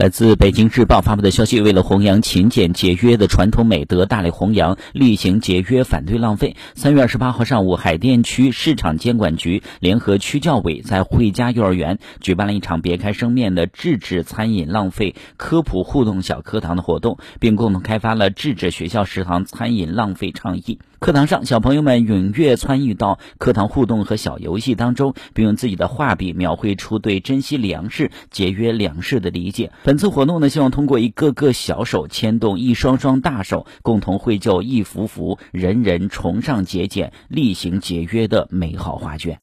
来自北京日报发布的消息，为了弘扬勤俭节约的传统美德，大力弘扬厉行节约，反对浪费。三月二十八号上午，海淀区市场监管局联合区教委在汇家幼儿园举办了一场别开生面的制止餐饮浪费科普互动小课堂的活动，并共同开发了制止学校食堂餐饮浪费倡议。课堂上，小朋友们踊跃参与到课堂互动和小游戏当中，并用自己的画笔描绘出对珍惜粮食、节约粮食的理解。本次活动呢，希望通过一个个小手牵动一双双大手，共同绘就一幅幅人人崇尚节俭、厉行节约的美好画卷。